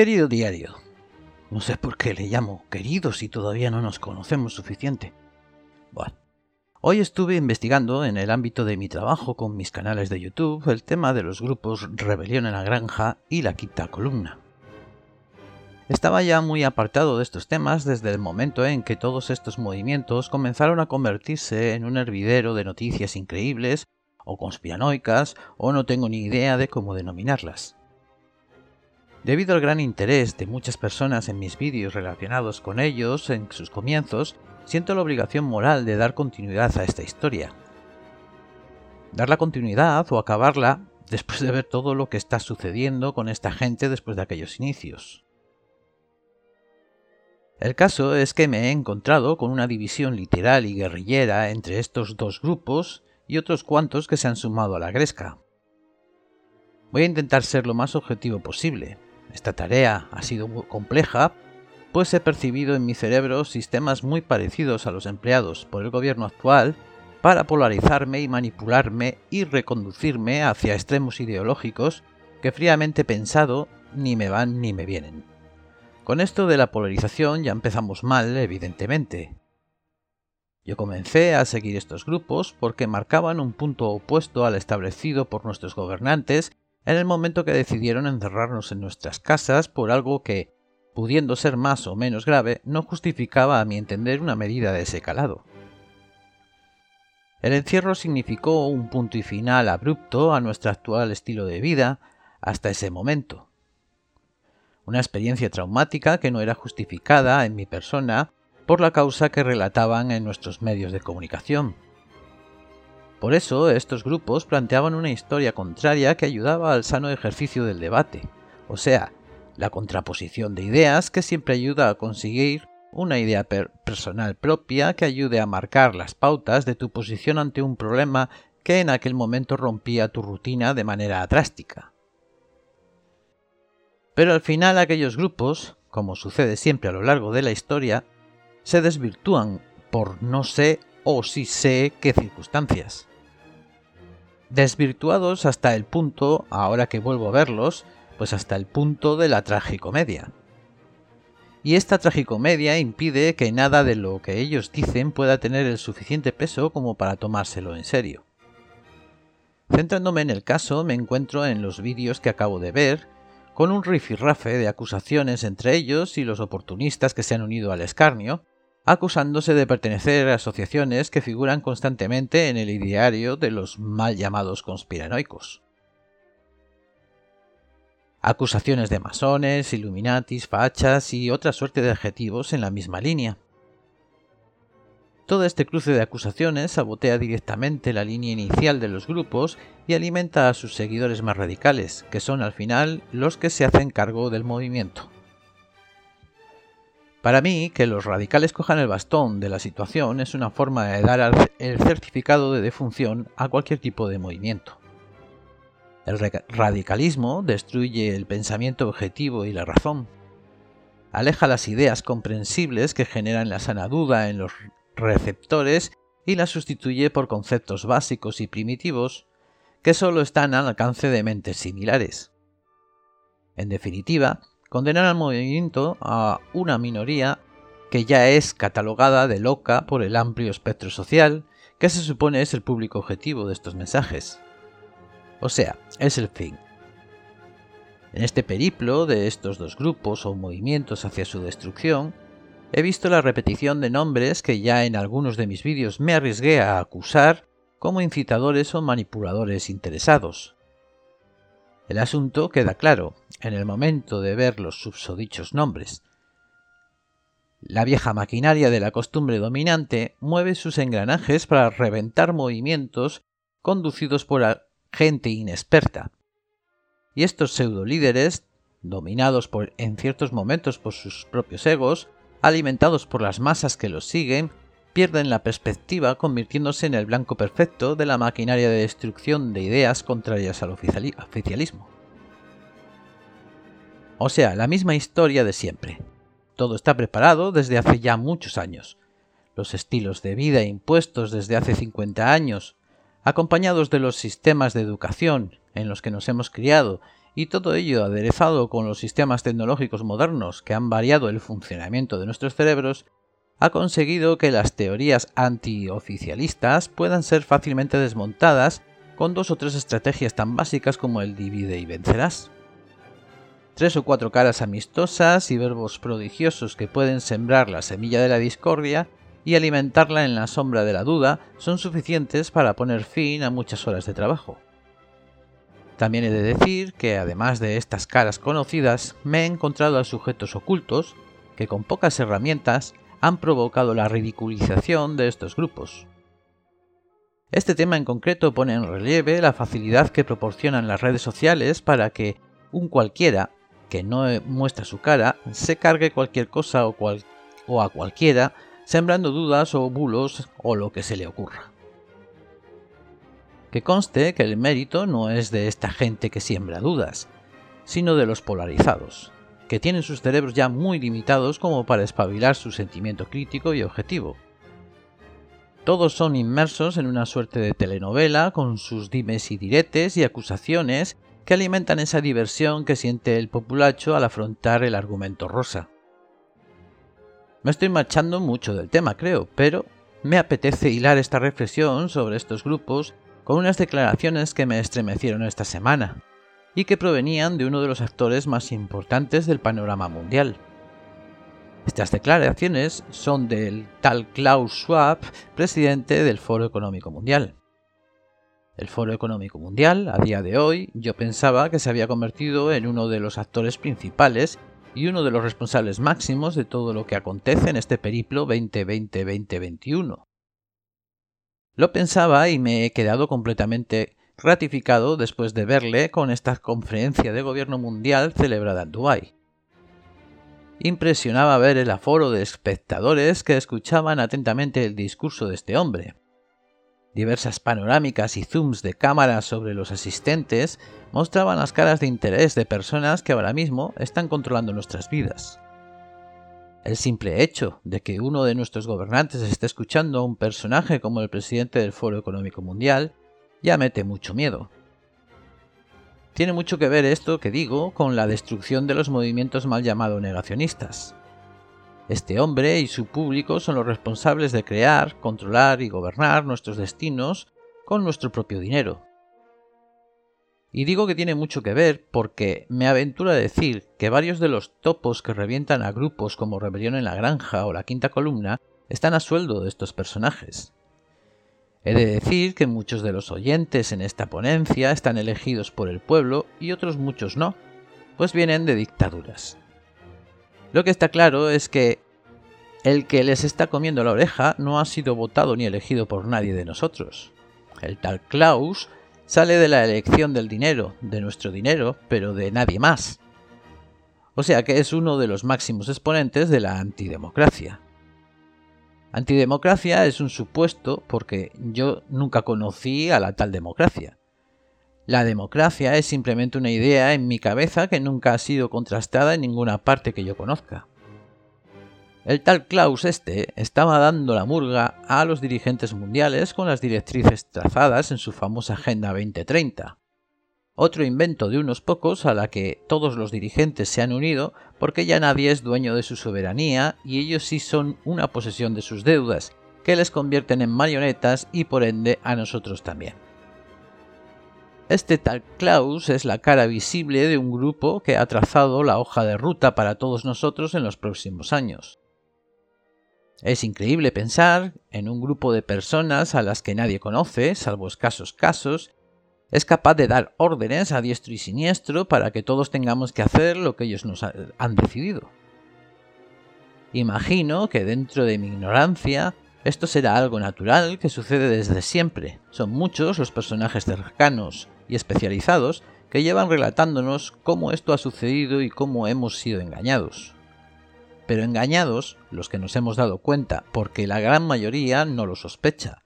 Querido diario, no sé por qué le llamo querido si todavía no nos conocemos suficiente. Bueno, hoy estuve investigando en el ámbito de mi trabajo con mis canales de YouTube el tema de los grupos Rebelión en la Granja y La Quinta Columna. Estaba ya muy apartado de estos temas desde el momento en que todos estos movimientos comenzaron a convertirse en un hervidero de noticias increíbles o conspiranoicas o no tengo ni idea de cómo denominarlas. Debido al gran interés de muchas personas en mis vídeos relacionados con ellos en sus comienzos, siento la obligación moral de dar continuidad a esta historia. Dar la continuidad o acabarla después de ver todo lo que está sucediendo con esta gente después de aquellos inicios. El caso es que me he encontrado con una división literal y guerrillera entre estos dos grupos y otros cuantos que se han sumado a la gresca. Voy a intentar ser lo más objetivo posible. Esta tarea ha sido muy compleja, pues he percibido en mi cerebro sistemas muy parecidos a los empleados por el gobierno actual para polarizarme y manipularme y reconducirme hacia extremos ideológicos que fríamente pensado ni me van ni me vienen. Con esto de la polarización ya empezamos mal, evidentemente. Yo comencé a seguir estos grupos porque marcaban un punto opuesto al establecido por nuestros gobernantes en el momento que decidieron encerrarnos en nuestras casas por algo que, pudiendo ser más o menos grave, no justificaba a mi entender una medida de ese calado. El encierro significó un punto y final abrupto a nuestro actual estilo de vida hasta ese momento una experiencia traumática que no era justificada en mi persona por la causa que relataban en nuestros medios de comunicación. Por eso, estos grupos planteaban una historia contraria que ayudaba al sano ejercicio del debate, o sea, la contraposición de ideas que siempre ayuda a conseguir una idea personal propia que ayude a marcar las pautas de tu posición ante un problema que en aquel momento rompía tu rutina de manera drástica. Pero al final aquellos grupos, como sucede siempre a lo largo de la historia, se desvirtúan por no sé o sí sé qué circunstancias. Desvirtuados hasta el punto, ahora que vuelvo a verlos, pues hasta el punto de la tragicomedia. Y esta tragicomedia impide que nada de lo que ellos dicen pueda tener el suficiente peso como para tomárselo en serio. Centrándome en el caso, me encuentro en los vídeos que acabo de ver, con un rifirrafe de acusaciones entre ellos y los oportunistas que se han unido al escarnio, acusándose de pertenecer a asociaciones que figuran constantemente en el ideario de los mal llamados conspiranoicos. Acusaciones de masones, illuminatis, fachas y otra suerte de adjetivos en la misma línea. Todo este cruce de acusaciones sabotea directamente la línea inicial de los grupos y alimenta a sus seguidores más radicales, que son al final los que se hacen cargo del movimiento. Para mí, que los radicales cojan el bastón de la situación es una forma de dar el certificado de defunción a cualquier tipo de movimiento. El radicalismo destruye el pensamiento objetivo y la razón. Aleja las ideas comprensibles que generan la sana duda en los receptores y la sustituye por conceptos básicos y primitivos que solo están al alcance de mentes similares. En definitiva, condenan al movimiento a una minoría que ya es catalogada de loca por el amplio espectro social que se supone es el público objetivo de estos mensajes. O sea, es el fin. En este periplo de estos dos grupos o movimientos hacia su destrucción, he visto la repetición de nombres que ya en algunos de mis vídeos me arriesgué a acusar como incitadores o manipuladores interesados. El asunto queda claro en el momento de ver los subsodichos nombres. La vieja maquinaria de la costumbre dominante mueve sus engranajes para reventar movimientos conducidos por gente inexperta. Y estos pseudolíderes, dominados por, en ciertos momentos por sus propios egos, alimentados por las masas que los siguen, pierden la perspectiva convirtiéndose en el blanco perfecto de la maquinaria de destrucción de ideas contrarias al oficialismo. O sea, la misma historia de siempre. Todo está preparado desde hace ya muchos años. Los estilos de vida impuestos desde hace 50 años, acompañados de los sistemas de educación en los que nos hemos criado y todo ello aderezado con los sistemas tecnológicos modernos que han variado el funcionamiento de nuestros cerebros, ha conseguido que las teorías antioficialistas puedan ser fácilmente desmontadas con dos o tres estrategias tan básicas como el divide y vencerás. Tres o cuatro caras amistosas y verbos prodigiosos que pueden sembrar la semilla de la discordia y alimentarla en la sombra de la duda son suficientes para poner fin a muchas horas de trabajo. También he de decir que además de estas caras conocidas, me he encontrado a sujetos ocultos que con pocas herramientas han provocado la ridiculización de estos grupos. Este tema en concreto pone en relieve la facilidad que proporcionan las redes sociales para que un cualquiera que no muestra su cara se cargue cualquier cosa o, o a cualquiera, sembrando dudas o bulos o lo que se le ocurra. Que conste que el mérito no es de esta gente que siembra dudas, sino de los polarizados, que tienen sus cerebros ya muy limitados como para espabilar su sentimiento crítico y objetivo. Todos son inmersos en una suerte de telenovela con sus dimes y diretes y acusaciones que alimentan esa diversión que siente el populacho al afrontar el argumento rosa. Me estoy marchando mucho del tema, creo, pero me apetece hilar esta reflexión sobre estos grupos con unas declaraciones que me estremecieron esta semana, y que provenían de uno de los actores más importantes del panorama mundial. Estas declaraciones son del tal Klaus Schwab, presidente del Foro Económico Mundial. El Foro Económico Mundial, a día de hoy, yo pensaba que se había convertido en uno de los actores principales y uno de los responsables máximos de todo lo que acontece en este periplo 2020-2021. Lo pensaba y me he quedado completamente ratificado después de verle con esta conferencia de gobierno mundial celebrada en Dubái. Impresionaba ver el aforo de espectadores que escuchaban atentamente el discurso de este hombre. Diversas panorámicas y zooms de cámaras sobre los asistentes mostraban las caras de interés de personas que ahora mismo están controlando nuestras vidas. El simple hecho de que uno de nuestros gobernantes esté escuchando a un personaje como el presidente del Foro Económico Mundial ya mete mucho miedo. Tiene mucho que ver esto que digo con la destrucción de los movimientos mal llamados negacionistas. Este hombre y su público son los responsables de crear, controlar y gobernar nuestros destinos con nuestro propio dinero. Y digo que tiene mucho que ver porque me aventuro a decir que varios de los topos que revientan a grupos como Rebelión en la Granja o la Quinta Columna están a sueldo de estos personajes. He de decir que muchos de los oyentes en esta ponencia están elegidos por el pueblo y otros muchos no, pues vienen de dictaduras. Lo que está claro es que el que les está comiendo la oreja no ha sido votado ni elegido por nadie de nosotros. El tal Klaus sale de la elección del dinero, de nuestro dinero, pero de nadie más. O sea que es uno de los máximos exponentes de la antidemocracia. Antidemocracia es un supuesto porque yo nunca conocí a la tal democracia. La democracia es simplemente una idea en mi cabeza que nunca ha sido contrastada en ninguna parte que yo conozca. El tal Klaus este estaba dando la murga a los dirigentes mundiales con las directrices trazadas en su famosa Agenda 2030. Otro invento de unos pocos a la que todos los dirigentes se han unido porque ya nadie es dueño de su soberanía y ellos sí son una posesión de sus deudas, que les convierten en marionetas y por ende a nosotros también. Este tal Klaus es la cara visible de un grupo que ha trazado la hoja de ruta para todos nosotros en los próximos años. Es increíble pensar en un grupo de personas a las que nadie conoce, salvo escasos casos, es capaz de dar órdenes a diestro y siniestro para que todos tengamos que hacer lo que ellos nos han decidido. Imagino que dentro de mi ignorancia esto será algo natural que sucede desde siempre. Son muchos los personajes cercanos y especializados que llevan relatándonos cómo esto ha sucedido y cómo hemos sido engañados pero engañados los que nos hemos dado cuenta, porque la gran mayoría no lo sospecha.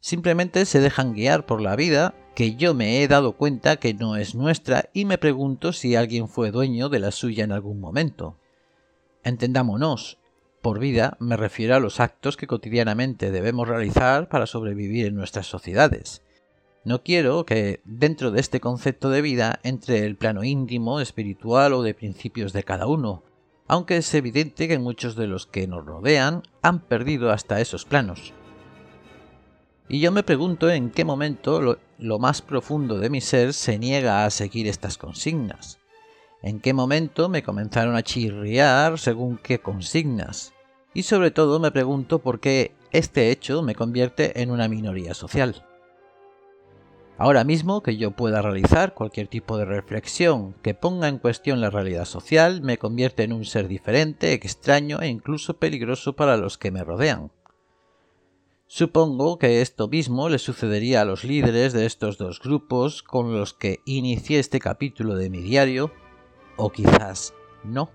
Simplemente se dejan guiar por la vida, que yo me he dado cuenta que no es nuestra y me pregunto si alguien fue dueño de la suya en algún momento. Entendámonos, por vida me refiero a los actos que cotidianamente debemos realizar para sobrevivir en nuestras sociedades. No quiero que dentro de este concepto de vida entre el plano íntimo, espiritual o de principios de cada uno, aunque es evidente que muchos de los que nos rodean han perdido hasta esos planos. Y yo me pregunto en qué momento lo, más profundo de mi ser se niega a seguir estas consignas. En qué momento me comenzaron a chirriar según qué consignas. Y sobre todo me pregunto por qué este hecho me convierte en una minoría social. Ahora mismo que yo pueda realizar cualquier tipo de reflexión que ponga en cuestión la realidad social me convierte en un ser diferente, extraño e incluso peligroso para los que me rodean. Supongo que esto mismo le sucedería a los líderes de estos dos grupos con los que inicié este capítulo de mi diario, o quizás no.